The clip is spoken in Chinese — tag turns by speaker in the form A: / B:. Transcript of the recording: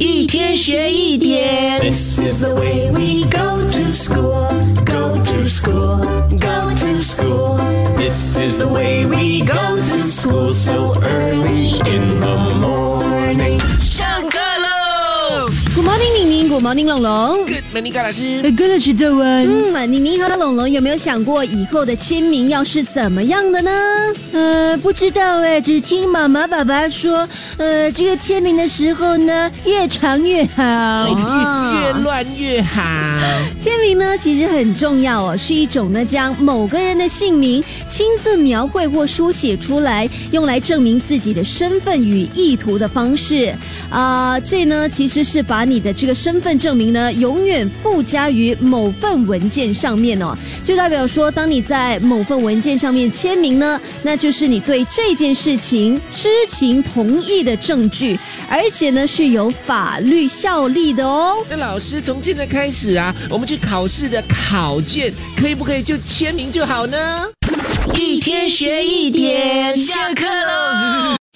A: 一天学一点。This is the way we go to school, go to school, go to school. This is the way we go to school so early in the morning. 上课喽！
B: Good morning，宁宁 ，Good morning，龙龙。
C: Good morning，高老师。
D: 跟着徐正文，
B: 嗯，宁宁和龙龙有没有想过以后的签名要是怎么样的呢？
D: 呃，不知道哎，只听妈妈、爸爸说，呃，这个签名的时候呢，越长越好。
B: 哦
C: 越乱越好。
B: 签名呢，其实很重要哦，是一种呢将某个人的姓名亲自描绘或书写出来，用来证明自己的身份与意图的方式。啊、这呢其实是把你的这个身份证明呢，永远附加于某份文件上面哦，就代表说，当你在某份文件上面签名呢，那就是你对这件事情知情同意的证据，而且呢是有法律效力的哦。
C: 那老师从现在开始啊，我们去考试的考卷，可以不可以就签名就好呢？
A: 一天学一点，下课喽！